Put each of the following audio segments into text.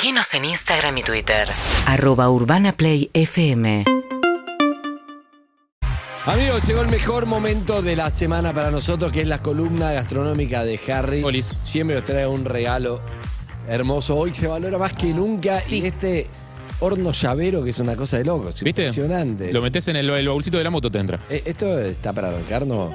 Seguinos en Instagram y Twitter. arroba urbanaplayfm Amigos, llegó el mejor momento de la semana para nosotros, que es la columna gastronómica de Harry. Olis. Siempre nos trae un regalo hermoso. Hoy se valora más que nunca. Y este horno llavero, que es una cosa de locos. ¿Viste? Impresionante. Lo metes en el, el bolsito de la moto, te entra. Eh, ¿Esto está para arrancar, no?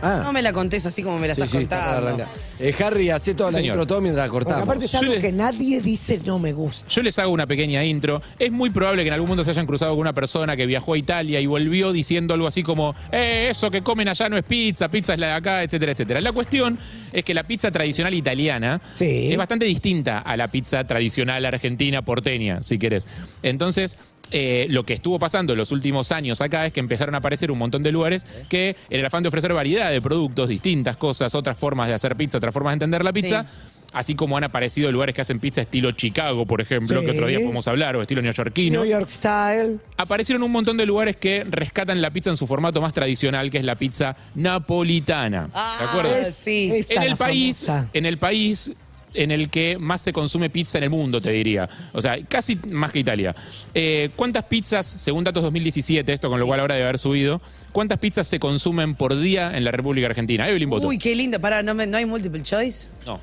Ah, No me la contés así como me la sí, estás sí, está para contando. arrancar. Eh, Harry, hace toda la Señor. intro todo mientras la Porque cortamos. aparte es Yo algo le- que nadie dice no me gusta. Yo les hago una pequeña intro. Es muy probable que en algún momento se hayan cruzado con una persona que viajó a Italia y volvió diciendo algo así como, eh, eso que comen allá no es pizza, pizza es la de acá, etcétera, etcétera. La cuestión es que la pizza tradicional italiana Sí. es bastante distinta a la pizza tradicional argentina porteña, si querés. Entonces, eh, lo que estuvo pasando en los últimos años acá es que empezaron a aparecer un montón de lugares que, en el afán de ofrecer variedad de productos, distintas cosas, otras formas de hacer pizza, otras formas de entender la pizza, así como han aparecido lugares que hacen pizza estilo Chicago, por ejemplo, Sí. que otro día podemos hablar, o estilo neoyorquino. New York Style. Aparecieron un montón de lugares que rescatan la pizza en su formato más tradicional, que es la pizza napolitana. ¿De Ah, acuerdo? sí. En el país, famosa. en el país en el que más se consume pizza en el mundo, te diría. O sea, casi más que Italia. Eh, ¿Cuántas pizzas, según datos 2017, esto con lo cual ahora debe haber subido, cuántas pizzas se consumen por día en la República Argentina? Evelyn Boto. Uy, qué lindo. Pará, ¿no, me- ¿no hay multiple choice? no.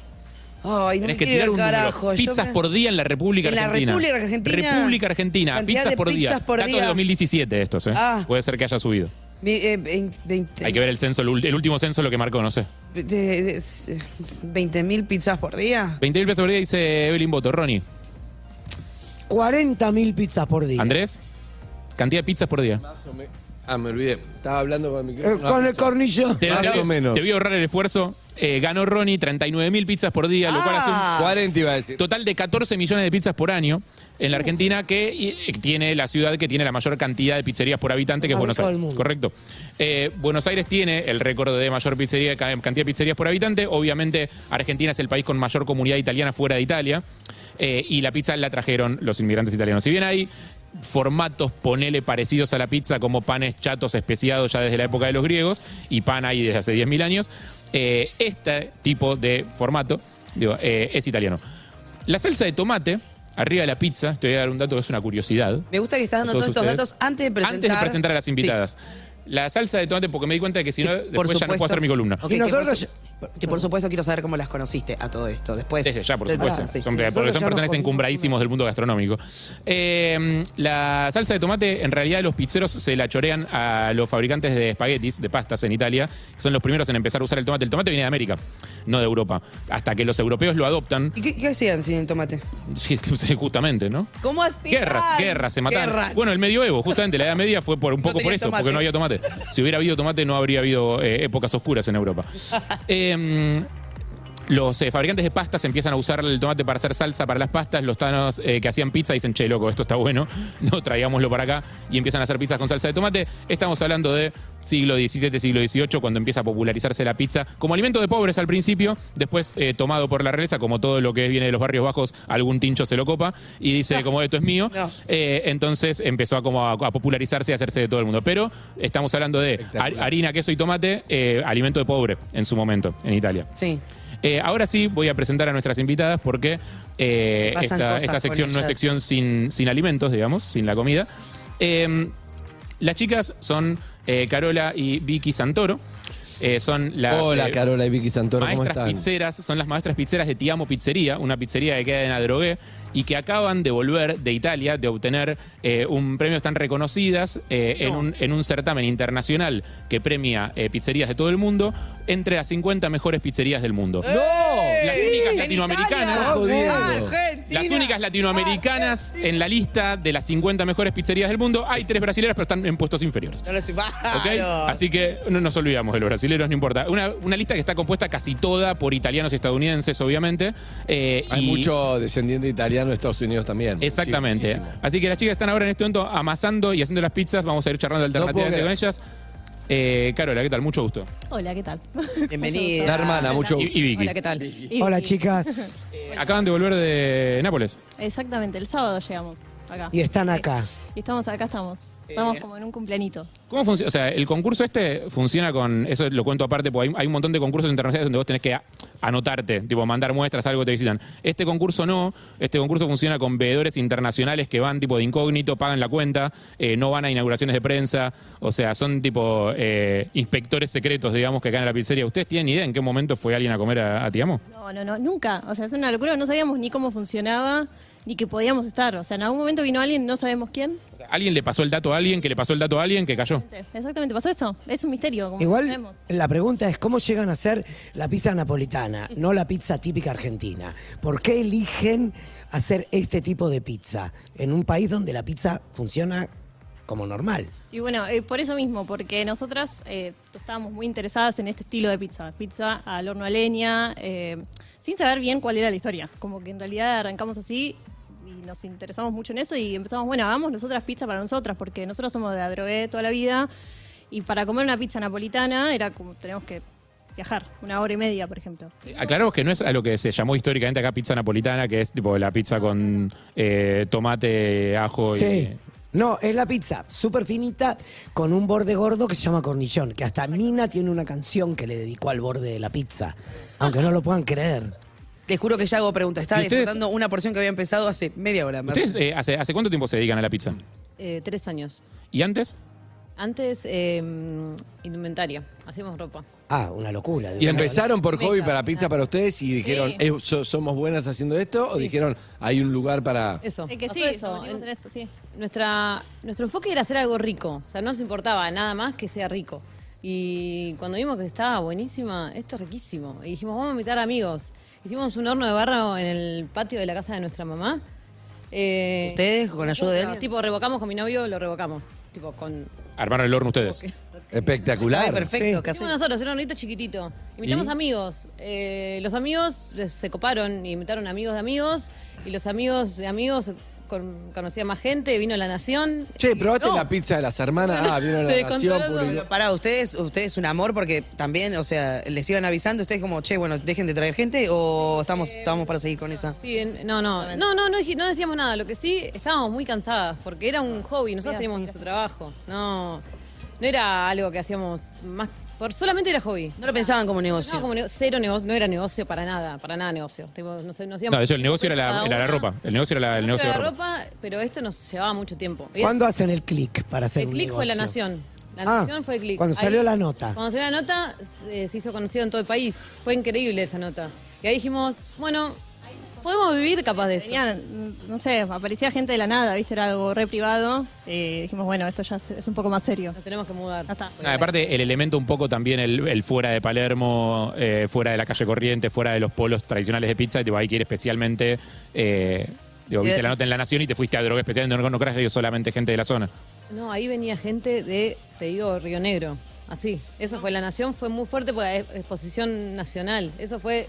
Ay, no Tenés me que tirar un número. carajo. Yo Pizzas me- por día en la República ¿En la Argentina. República Argentina? República Argentina. Pizzas por día. pizzas por Datos de 2017 estos, ¿eh? Ah. Puede ser que haya subido. Mi- eh, vein- veinte- Hay que ver el censo, el último censo lo que marcó, no sé. de- de- de- 20 mil pizzas por día. 20 mil pesos por día dice Evelyn Boto. Ronnie. 40 mil pizzas por día. Andrés. Cantidad de pizzas por día. Ah, me olvidé. Estaba hablando con el Eh, micrófono. con el cornillo. Te, Más te o menos. te voy a ahorrar el esfuerzo. Eh, ganó Ronnie 39 mil pizzas por día, lo cual hace un Ah. 40 iba a decir. total de 14 millones de pizzas por año en la Argentina, que y- tiene la ciudad que tiene la mayor cantidad de pizzerías por habitante, que es Buenos Aires. Correcto. Eh, Buenos Aires tiene el récord de mayor pizzería, cantidad de pizzerías por habitante. Obviamente, Argentina es el país con mayor comunidad italiana fuera de Italia. Eh, y la pizza la trajeron los inmigrantes italianos. Si bien hay formatos, ponele parecidos a la pizza, como panes chatos especiados ya desde la época de los griegos, y pan hay desde hace 10.000 años, eh, este tipo de formato digo, eh, es italiano. La salsa de tomate, arriba de la pizza, te voy a dar un dato que es una curiosidad. Me gusta que estás dando todos estos ustedes. datos antes de presentar. Antes de presentar a las invitadas. La salsa de tomate, porque me di cuenta de que si no, después ya no puedo hacer mi columna. Ok, Y que por nosotros- Que por supuesto quiero saber cómo las conociste a todo esto. Después. Desde ya, por supuesto. ah, sí. Son- porque son personas encumbradísimos del mundo gastronómico. Eh, la salsa de tomate, en realidad, los pizzeros se la chorean a los fabricantes de espaguetis, de pastas en Italia, que son los primeros en empezar a usar el tomate. El tomate viene de América, no de Europa. Hasta que los europeos lo adoptan. ¿Y qué, qué hacían sin el tomate? Sí, Justamente, ¿no? ¿Cómo así? Guerras, guerras, se mataron. Guerras. Bueno, el medioevo, justamente, la Edad Media fue por un poco por eso, tomate. porque no había tomate. Si hubiera habido tomate, no habría habido eh, épocas oscuras en Europa. Eh, eh, los eh, fabricantes de pastas empiezan a usar el tomate para hacer salsa para las pastas. Los tanos eh, que hacían pizza dicen, che, loco, esto está bueno, no traigámoslo para acá. Y empiezan a hacer pizzas con salsa de tomate. Estamos hablando de siglo XVII, siglo XVIII, cuando empieza a popularizarse la pizza como alimento de pobres al principio, después eh, tomado por la realeza, como todo lo que viene de los barrios bajos, algún tincho se lo copa y dice, como esto es mío. No. Entonces empezó a, como a, a popularizarse y a hacerse de todo el mundo. Pero estamos hablando de har- harina, queso y tomate, alimento de pobre en su momento en Italia. Sí. Eh, ahora sí voy a presentar a nuestras invitadas porque eh, esta, sección no es sección sin, sin alimentos, digamos, sin la comida. Eh, las chicas son eh, Carola y Vicky Santoro. Eh, son las Hola, eh, Carola y Vicky Santoro, ¿cómo maestras están? pizzeras, son las maestras pizzeras de Tiamo Pizzería, una pizzería que queda en Adrogué y que acaban de volver de Italia, de obtener eh, un premio tan reconocidas eh, en, un, en un certamen internacional que premia eh, pizzerías de todo el mundo entre las 50 mejores pizzerías del mundo. ¡No! Las únicas latinoamericanas. Las únicas latinoamericanas en la lista de las 50 mejores pizzerías del mundo. Hay tres brasileñas, pero están en puestos inferiores. No lo sé. ¿Ok? Claro. Así que no nos olvidamos de los brasileños, no importa. Una, una lista que está compuesta casi toda por italianos y estadounidenses, obviamente. eh, Hay y- mucho descendiente italiano de Estados Unidos también. Exactamente. Sí, muchísimo. Así que las chicas están ahora en este momento amasando y haciendo las pizzas. Vamos a ir charlando alternativamente con ellas. Eh, Carola, ¿qué tal? Mucho gusto. Hola, ¿qué tal? Bienvenida. La hermana, mucho Y, y Vicky. Hola, ¿qué tal? Y- Hola, chicas. Eh, acaban de volver de Nápoles. Exactamente, el sábado llegamos. Acá. Y están acá. Y estamos acá, estamos. Estamos Eh, como en un cumpleañito. ¿Cómo funciona? O sea, el concurso este funciona con. Eso lo cuento aparte, porque hay, hay un montón de concursos internacionales donde vos tenés que a- anotarte, tipo mandar muestras, algo te visitan. Este concurso no. Este concurso funciona con veedores internacionales que van tipo de incógnito, pagan la cuenta, eh, no van a inauguraciones de prensa. O sea, son tipo eh, inspectores secretos, digamos, que acá en la pizzería. ¿Ustedes tienen idea en qué momento fue alguien a comer a, a Tiamo? No, no, no, nunca. O sea, es una locura. No sabíamos ni cómo funcionaba, ni que podíamos estar. O sea, en algún momento vino alguien, no sabemos quién. O sea, alguien le pasó el dato a alguien, que le pasó el dato a alguien, que cayó. Exactamente, pasó eso. Es un misterio, como Igual sabemos. la pregunta es cómo llegan a ser la pizza napolitana, no la pizza típica argentina. ¿Por qué eligen hacer este tipo de pizza en un país donde la pizza funciona como normal? Y bueno, eh, por eso mismo, porque nosotras eh, estábamos muy interesadas en este estilo de pizza. Pizza al horno a leña, eh, sin saber bien cuál era la historia. Como que en realidad arrancamos así y nos interesamos mucho en eso y empezamos, bueno, hagamos nosotras pizza para nosotras, porque nosotros somos de Adrogué toda la vida y para comer una pizza napolitana era como, tenemos que viajar, una hora y media, por ejemplo. Aclaramos que no es a lo que se llamó históricamente acá pizza napolitana, que es tipo la pizza con eh, tomate, ajo y. Sí. No, es la pizza súper finita con un borde gordo que se llama cornillón, que hasta Nina tiene una canción que le dedicó al borde de la pizza, aunque no lo puedan creer. Les juro que ya hago preguntas. Estaba ¿Y ustedes? disfrutando una porción que había empezado hace media hora. ¿Ustedes eh, hace, hace cuánto tiempo se dedican a la pizza? Eh, tres años. ¿Y antes? Antes, eh, indumentaria. Hacíamos ropa. Ah, una locura. de ¿Y verdad. empezaron por hobby para pizza para ustedes y dijeron, Sí. "Eh, so- ¿somos buenas haciendo esto? ¿O dijeron, hay un lugar para...? Eso. Es que Pasó sí, eso. nos metimos en eso, sí. Nuestra, nuestro enfoque era hacer algo rico. O sea, no nos importaba nada más que sea rico. Y cuando vimos que estaba buenísima, esto es riquísimo. Y dijimos, vamos a invitar amigos. Hicimos un horno de barro en el patio de la casa de nuestra mamá. Eh, ¿Ustedes, con ayuda de alguien? Tipo, revocamos con mi novio, lo revocamos. Tipo, con... Armaron el horno ustedes. Espectacular. Perfecto, Sí. casi. Hicimos nosotros, era un hornito chiquitito. Invitamos ¿Y? amigos. Eh, los amigos se coparon y invitaron amigos de amigos. Y los amigos de amigos con, conocían más gente, vino la nación. Che, ¿probaste No. la pizza de las hermanas? Ah, Se la nación. Para ustedes, ustedes un amor porque también, o sea, les iban avisando, ustedes como, che, bueno, dejen de traer gente o estamos, estamos para seguir con esa. Sí, no, no, no, no, no, no decíamos nada. Lo que sí, estábamos muy cansadas porque era un hobby. Nosotros teníamos nuestro trabajo. No, no era algo que hacíamos más. Por, solamente era hobby. No lo pensaban como negocio. No, como nego- cero negocio, no era negocio para nada, para nada negocio. Tipo, no, de hecho, el negocio era la, era ropa. El negocio era la- el negocio de la ropa. ropa, pero esto nos llevaba mucho tiempo. Y ¿Cuándo hacen el clic para hacer el un click fue La negocio? Nación. La Ah, Nación fue el click. cuando salió la nota. Cuando salió la nota, se hizo conocido en todo el país. Fue increíble esa nota. Y ahí dijimos, bueno, podemos vivir capaz de esto. Tenían, no sé, aparecía gente de la nada, ¿viste? Era algo re privado. Y dijimos, bueno, esto ya es, un poco más serio. Nos tenemos que mudar. Ya está. Ah, aparte, el elemento un poco también, el, el fuera de Palermo, eh, fuera de la calle corriente, fuera de los polos tradicionales de pizza, tipo, hay que ir especialmente. eh, digo, viste la nota en La Nación y te fuiste a droga especialmente, no, no creas que solamente gente de la zona. No, ahí venía gente de, te digo, Río Negro. Así. Eso fue La Nación, fue muy fuerte porque es exposición nacional. Eso fue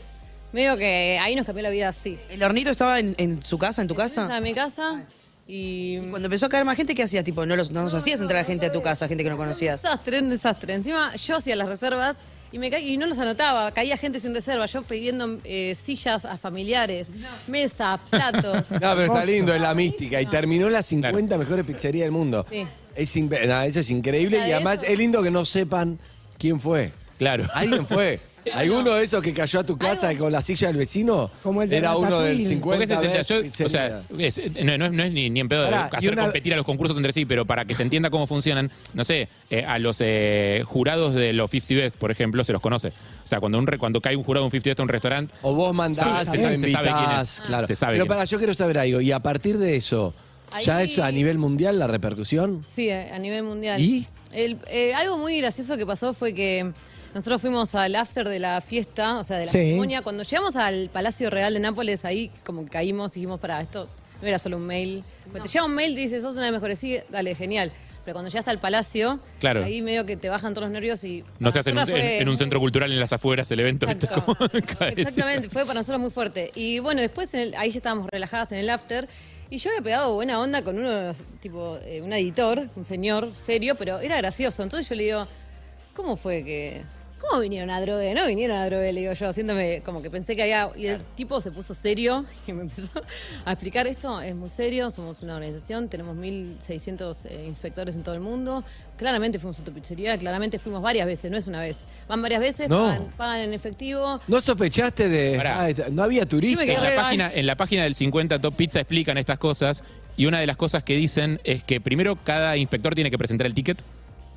medio que ahí nos cambió la vida así. ¿El hornito estaba en, en su casa, en tu Estaba casa? en mi casa y... Cuando empezó a caer más gente, ¿qué hacías? Tipo, no, los, no nos hacías entrar a gente a tu casa, gente que no Un conocías. desastre, un desastre. Encima yo hacía las reservas y, me ca- y no los anotaba. Caía gente sin reserva. Yo pidiendo eh, sillas a familiares, mesa, platos. No, pero está lindo, es la mística. Y terminó las 50 mejores pizzerías del mundo. Sí. Es no, eso es increíble. Y de además eso- es lindo que no sepan quién fue. Claro. ¿Alguien fue? ¿Alguno de esos que cayó a tu casa con la silla del vecino? Como el de Era uno del Ratatouille. 50 Porque ese es el- veces yo- o sea, es- no, no es, no es ni, ni en pedo de Pará, y hacer una- competir a los concursos entre sí, pero para que se entienda cómo funcionan, no sé, eh, a los eh, jurados de los 50 Best, por ejemplo, se los conoce. O sea, cuando, un re- cuando cae un jurado de un 50 Best a un restaurante, O vos mandás, Sí, se, se sabe quién invitás, es. claro. Se sabe Pero quién para, yo quiero saber algo. Y a partir de eso, ¿ya Ahí- es a nivel mundial la repercusión? Sí, a a nivel mundial. ¿Y? El- eh, algo muy gracioso que pasó fue que nosotros fuimos al after de la fiesta, o sea, de la Sí. ceremonia. Cuando llegamos al Palacio Real de Nápoles, ahí como que caímos y dijimos, para, esto no era solo un mail. Porque te llega un mail y dices, sos una de las mejores, sí, dale, genial. Pero cuando llegas al palacio, Claro. ahí medio que te bajan todos los nervios y... no se hace en un, en- en centro cultural en las afueras el evento. Exacto. Exactamente, fue para nosotros muy fuerte. Y bueno, después en el- ahí ya estábamos relajadas en el after. Y yo había pegado buena onda con uno, tipo, eh, un editor, un señor serio, pero era gracioso. Entonces yo le digo, ¿cómo fue que.? ¿Cómo ¿cómo vinieron a drogue? No vinieron a drogue, le digo yo, haciéndome como que pensé que había. Y el tipo se puso serio y me empezó a explicar esto. Es muy serio, somos una organización, tenemos 1.600 eh, inspectores en todo el mundo. Claramente fuimos a tu pizzería, claramente fuimos varias veces, no es una vez. Van varias veces, No. pagan, pagan en efectivo. ¿No sospechaste de.? Pará. Ah, no había turistas. Me En quedé- la, página, en la página del 50 Top Pizza explican estas cosas y una de las cosas que dicen es que primero cada inspector tiene que presentar el ticket,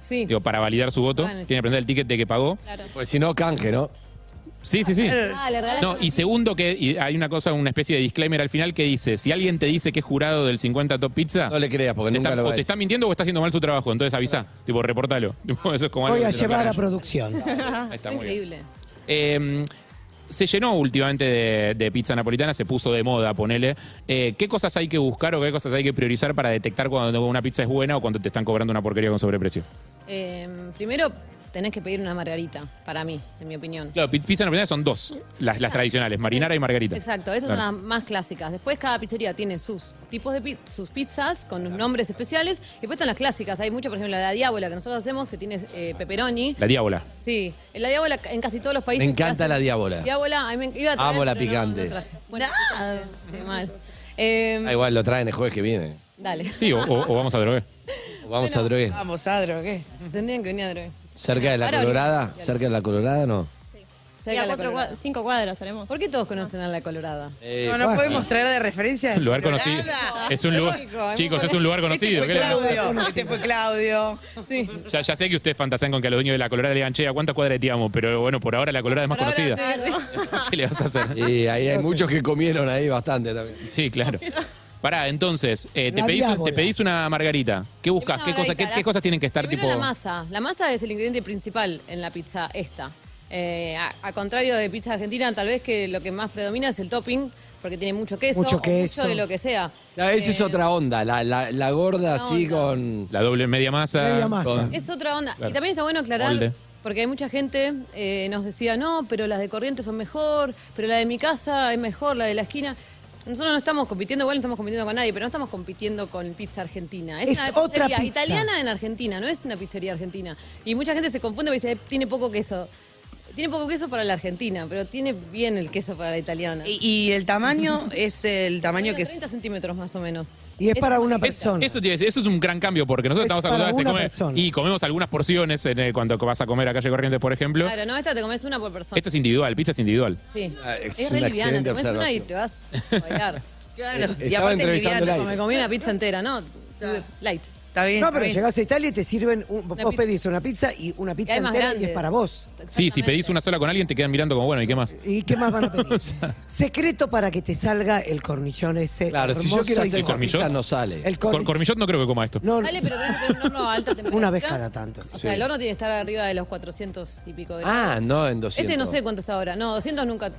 Sí. digo, para validar su voto, en tiene que presentar el ticket de que pagó. Claro. Pues si no, canje, ¿no? Sí, sí, sí. Ah, le No, y segundo que y hay una cosa, una especie de disclaimer al final que dice, si alguien te dice que es jurado del 50 Top Pizza, No le creas, porque te nunca está- lo va o a te decir. está mintiendo o está haciendo mal su trabajo, entonces avisa, tipo, reportalo. Tipo, Eso es como Voy algo a que te lo llevar a aclaran. producción. Ahí está, muy bien. Increíble. Eh, se llenó últimamente de, de pizza napolitana, se puso de moda, ponele. Eh, ¿Qué cosas hay que buscar o qué cosas hay que priorizar para detectar cuando una pizza es buena o cuando te están cobrando una porquería con sobreprecio? Eh, primero, tenés que pedir una margarita, para mí, en mi opinión. Claro, pi- pizza napolitana son dos, las, las tradicionales, marinara y margarita. Exacto, esas Claro. son las más clásicas. Después cada pizzería tiene sus tipos de pi- sus pizzas con los nombres especiales. Y después están las clásicas. Hay mucho, por ejemplo, la Diábola que nosotros hacemos que tiene eh, pepperoni. La diábola. Sí, la Diábola en casi todos los países. Me encanta la Diábola. Diábola, a mí me iba a traer, Amo la pero no- picante. no traje. Bueno, sí, mal. Eh, Ah, igual lo traen el jueves que viene. dale. Sí, o, o- o vamos a drogar. Vamos a drogué. Vamos, Adro, ¿qué? Tendrían que venir a drogar. Cerca de la Ahora Colorada. Cerca de la Colorada, no. Sí, a cuatro cua- cinco cuadras tenemos. ¿Por qué todos conocen a la Colorada? Eh, No, no podemos traer de referencia. Es un lugar conocido. Nada. Es un lugar, Lógico, chicos, es un lugar Este conocido. fue ¿qué le pasa? Claudio. Este fue Claudio. Sí. Ya, ya sé que ustedes fantasean con que a los dueños de la Colorada le digan, che, ¿a cuántas cuadras te amo? Pero bueno, por ahora la Colorada es más Por ahora, conocida. ¿Qué le vas a hacer? y ahí hay muchos que comieron ahí bastante también. Sí, claro. Pará, entonces, eh, te, La pedís, diábola. te pedís una margarita. ¿Qué buscas? Una ¿Qué, cosa- qué, margarita, qué la- cosas tienen que estar Primero tipo...? la masa. La masa es el ingrediente principal en la pizza esta. Eh, a, a contrario de pizza argentina, tal vez que lo que más predomina es el topping, porque tiene mucho queso, Mucho o queso. mucho de lo que sea. Claro, esa es Eh, otra onda. La, la, la gorda así onda. con. La doble media masa. Media masa. con- Es otra onda. Claro. Y también está bueno aclarar, Molde. porque hay mucha gente eh, nos decía, no, pero las de Corrientes son mejor, pero la de mi casa es mejor, la de la esquina. Nosotros no estamos compitiendo, igual no estamos compitiendo con nadie, pero no estamos compitiendo con pizza argentina. Es una otra pizzería pizza. italiana en Argentina, no es una pizzería argentina. Y mucha gente se confunde y dice, tiene poco queso. Tiene poco queso para la argentina, pero tiene bien el queso para la italiana. Y, y el tamaño es el tamaño que es. 30 centímetros más o menos. Y es para una Es- persona. eso, tiene- eso es un gran cambio porque nosotros Es estamos acostumbrados a comer persona. y comemos algunas porciones en el- cuando vas a comer a calle Corrientes, por ejemplo. Claro, no, esta te comes una por persona. Esto es individual, pizza es individual. Sí. Ah, es Es re una liviana, excelente te comes una y te vas a bailar. Claro. Eh, Y aparte es el Me comí una pizza entera, ¿no? Light. Está bien. No, está pero bien. llegás a Italia y te sirven, un- vos pizza. pedís una pizza y una pizza entera y es para vos. Sí, si pedís una sola con alguien te quedan mirando como, bueno, ¿y qué más? ¿Y qué más van a pedir? O sea- Secreto para que te salga el cornichón ese. Claro, si yo quiero hacer cormillot? pizza no sale. El Cor- corni- cormillot no creo que coma esto. No, Vale, pero tenés que tener un horno a alta temperatura. una vez cada tanto. sí. O sea, el horno tiene que estar arriba de los 400 y pico de Ah, no, en 200. Este no sé cuánto está ahora. No, 200 nunca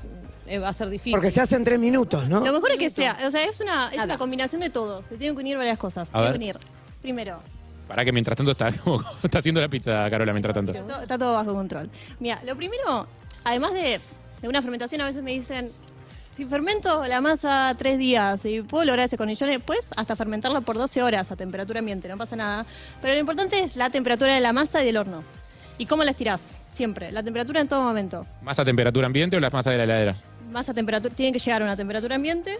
eh, va a ser difícil. Porque se hace en tres minutos, ¿no? Lo mejor es que sea, o sea, es una, es una combinación de todo. Se tienen que unir varias cosas. A Tienen ver. que unir, primero, Para que mientras tanto está, como- está haciendo la pizza, Carola, mientras tanto. Está todo, está todo bajo control. Mira, lo primero, además de, de una fermentación, a veces me dicen, si fermento la masa tres días y puedo lograr ese cornillón, pues hasta fermentarla por 12 horas a temperatura ambiente, no pasa nada. Pero lo importante es la temperatura de la masa y del horno. ¿Y cómo la estirás? Siempre. La temperatura en todo momento. ¿Más a temperatura ambiente o la masa de la heladera? Masa temperatura, tiene que llegar a una temperatura ambiente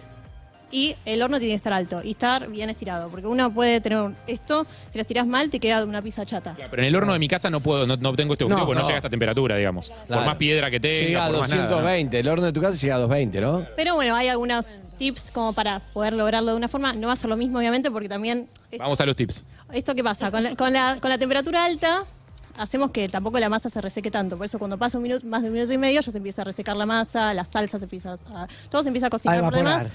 y el horno tiene que estar alto y estar bien estirado. Porque uno puede tener esto, si lo estirás mal, te queda una pizza chata. Pero en el horno de mi casa no puedo, no, no obtengo este objetivo No, porque no, no. llega a esta temperatura, digamos. Claro. Por más piedra que tenga, Llega a por más nada, ¿no? 220. El horno de tu casa llega a 220, ¿no? Pero bueno, hay algunos tips como para poder lograrlo de una forma. No va a ser lo mismo, obviamente, porque también. Vamos a los tips. ¿Esto qué pasa? Con la, con la- con la temperatura alta. Hacemos que tampoco la masa se reseque tanto. Por eso, cuando pasa un minuto, más de un minuto y medio, ya se empieza a resecar la masa, la salsa se empieza a. Todo se empieza a cocinar A por demás.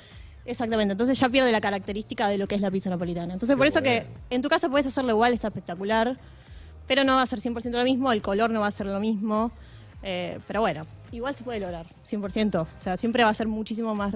Exactamente. Entonces ya pierde la característica de lo que es la pizza napolitana. Entonces, por eso que en tu casa puedes hacerlo igual, está espectacular. Pero no va a ser 100% lo mismo, el color no va a ser lo mismo. eh, pero bueno, igual se puede lograr, 100%. O sea, siempre va a ser muchísimo más,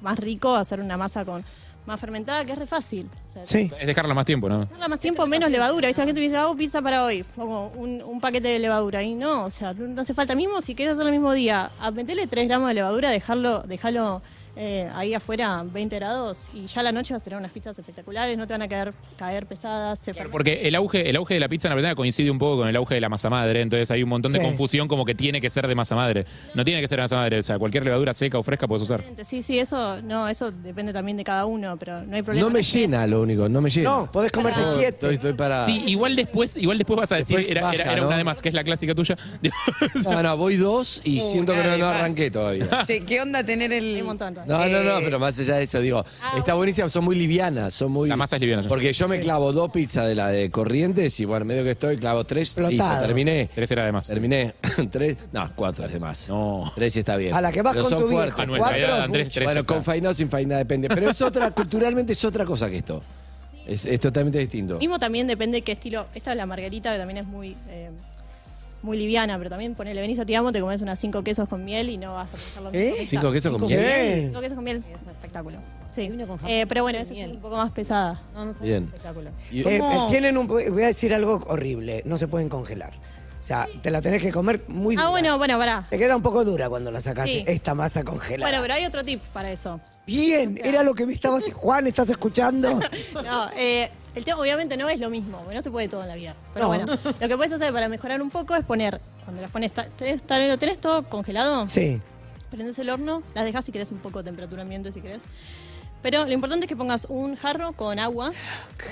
más rico hacer una masa con más fermentada, que es re fácil. O sea, Sí. Es dejarla más tiempo, ¿no? Hacerla más tiempo, menos levadura. ¿Viste? La gente me dice, hago pizza para hoy. Pongo un, un paquete de levadura. Y no, o sea, no hace falta mismo. Si quieres hacerlo el mismo día, a meterle 3 gramos de levadura, dejarlo, dejarlo eh, ahí afuera 20 grados y ya la noche vas a tener unas pizzas espectaculares, no te van a caer, caer pesadas. Se. Porque el auge, el auge de la pizza napolitana coincide un poco con el auge de la masa madre, entonces hay un montón de confusión como que tiene que ser de masa madre. No tiene que ser de masa madre, o sea, cualquier levadura seca o fresca puedes usar. Sí, sí, eso no, eso depende también de cada uno, pero no hay problema. No me llena lo único, no me llena. No, podés comerte No, siete. Estoy, estoy para. Sí, igual después, igual después vas a decir, Después era, era- baja, era ¿no? una de más, que es la clásica tuya. No, no, voy dos y Uh, siento que no, no arranqué todavía. Che, ¿qué onda tener el. Hay un montón. No, no, no, Eh, pero más allá de eso, digo, está buenísima, son muy livianas, son muy... La masa es liviana. Porque yo me clavo dos pizzas de la de Corrientes y bueno, medio que estoy, clavo tres, Explotado. terminé. Tres era de más. Terminé. tres, no, cuatro es de más. No. Tres está bien. A la que vas Pero con son tu fuertes. viejo. A nuestra Cuatro edad, es Andrés, tres Bueno, está. con faina o sin faina depende. Pero es otra, culturalmente es otra cosa que esto. Es, es totalmente distinto. Mismo también depende de qué estilo. Esta es la margarita, que también es muy, eh, muy liviana, pero también ponele, venís a Tiamo, te comes unas cinco quesos con miel y no vas a pensar lo mismo. ¿Eh? Cinco quesos con miel. Cinco quesos con miel, es espectáculo. Sí. Y uno con jamón Eh, pero bueno, y esa es miel. un poco más pesada. No, no sé. Bien. Espectáculo. Y- Eh, ¿Cómo? tienen un, voy a decir algo horrible, no se pueden congelar. O sea, te la tenés que comer muy dura. Ah, bueno, bueno, pará. Te queda un poco dura cuando la sacas Sí. esta masa congelada. Bueno, pero hay otro tip para eso. Bien, era lo que me estabas... Juan, ¿estás escuchando? No, eh, el tema obviamente no es lo mismo, no se puede todo en la vida. Pero No. bueno, lo que puedes hacer para mejorar un poco es poner, cuando las pones, tenés, lo tenés todo congelado, Sí. prendes el horno, las dejas si querés un poco de temperatura ambiente si querés. Pero lo importante es que pongas un jarro con agua.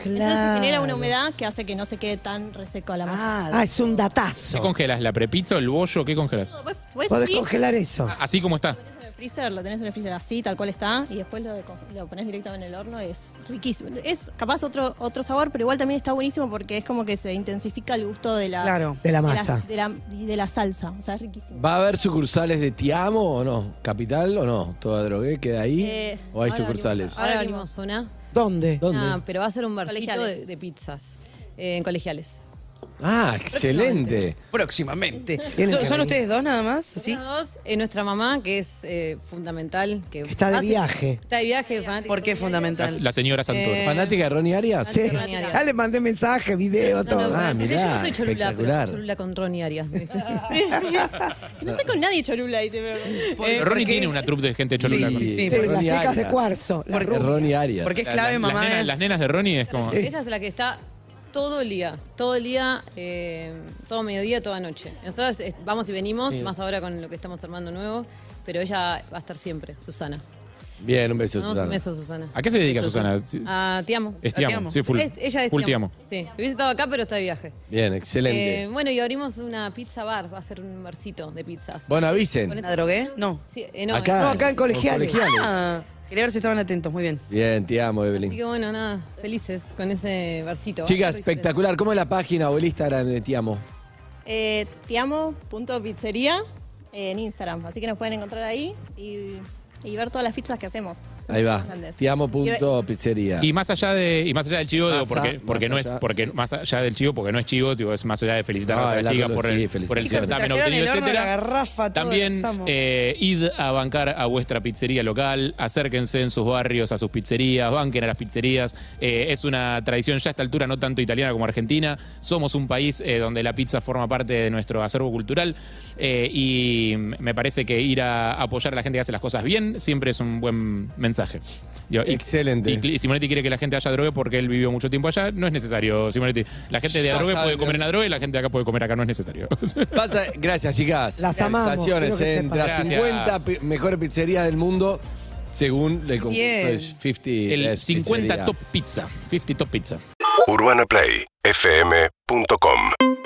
Entonces se genera una humedad que hace que no se quede tan reseco la masa. Ah, Ah, es un ¿Qué datazo. congelas? ¿La prepizza o el bollo? ¿Qué congelas? Después, podés congelar eso. Así como está. Freezer, lo tenés en el freezer así, tal cual está, y después lo, de- lo pones directamente en el horno, es riquísimo. Es capaz otro, otro sabor, pero igual también está buenísimo porque es como que se intensifica el gusto de la, Claro. De la de masa. de la, y de la salsa. O sea, es riquísimo. ¿Va a haber sucursales de Tiamo o no? ¿Capital o no? ¿Toda drogué queda ahí? Eh, ¿O hay ahora sucursales? venimos Ahora abrimos una. ¿Dónde? ¿Dónde? Ah, pero va a ser un barcito de, de pizzas. eh, en colegiales. Ah, excelente. Próximamente. ¿Son, ustedes dos nada más? Nosotros dos, eh, nuestra mamá, que es eh, fundamental. Que Está de hace- viaje. Está de viaje, fanática ¿Por qué Ronnie fundamental? La, la señora Santoro. Eh, ¿Fanática de Ronnie Arias? Sí. Ya le mandé mensaje, video. No, todo. no, Ah, mirá, yo no soy cholula, pero espectacular. cholula con Ronnie Arias. me dice. No sé con nadie chorula, dice. pero- Eh, Ronnie tiene una troupe de gente cholula. Sí, con- sí, sí. Sí, las Ronnie chicas de Arias. cuarzo. la Es rubia. Ronnie Arias. Porque es La- clave, la- mamá. Las nenas, eh. las nenas de Ronnie es como. Ella es la que está todo el día, todo el día, eh, todo mediodía, toda noche. Nosotros eh, vamos y venimos, más ahora con lo que estamos armando nuevo, pero ella va a estar siempre, Susana. Bien, un beso, No, Susana. un beso, Susana. ¿A qué se dedica Beso, Susana? A Te amo. Es Te amo, amo. sí, full. Es- ella es full Te amo. Sí, hubiese estado acá, pero está de viaje. Bien, excelente. Eh, bueno, y abrimos una pizza bar, va a ser un barcito de pizzas. bueno, avisen. Con ¿La drogué? No. Sí, eh, no, acá, No, acá en colegiales. Ah, quería ver si estaban atentos. Muy bien. Bien, te amo, Así Evelyn. que bueno, nada, felices con ese barcito. Chicas, espectacular. ¿Cómo es la página o el Instagram de Te amo? Eh, tiamo.pizzería en Instagram. Así que nos pueden encontrar ahí y, y ver todas las pizzas que hacemos. Son Ahí va. grandes. Teamo.pizzería. Y más allá de y más allá del chivo, digo, porque, porque más no es allá, porque sí. más allá del chivo, porque no es chivo, digo, es más allá de felicitar a el chicas árbol, por sí, el, por el certamen trajeron horno, etcétera. la garrafa, todo, También amo. eh, id a bancar a vuestra pizzería local, acérquense en sus barrios a sus pizzerías, banquen a las pizzerías. Eh, es una tradición ya a esta altura no tanto italiana como argentina. Somos un país eh, donde la pizza forma parte de nuestro acervo cultural eh, y me parece que ir a apoyar a la gente que hace las cosas bien siempre es un buen mensaje. Digo, y- Excelente. Y, y Simonetti quiere que la gente haya drogue porque él vivió mucho tiempo allá. No es necesario, Simonetti. La gente de Ya saben, puede comer ¿no? en Adrogué y la gente de acá puede comer acá. No es necesario. Pasa- gracias, chicas. Las amamos, Felicitaciones. quiero que Entre las sepan. 50 Gracias. pi- mejores pizzerías del mundo, según el concurso Bien. es 50 El Best 50 Pizzería. Top Pizza. 50 Top Pizza. UrbanaPlayFM.com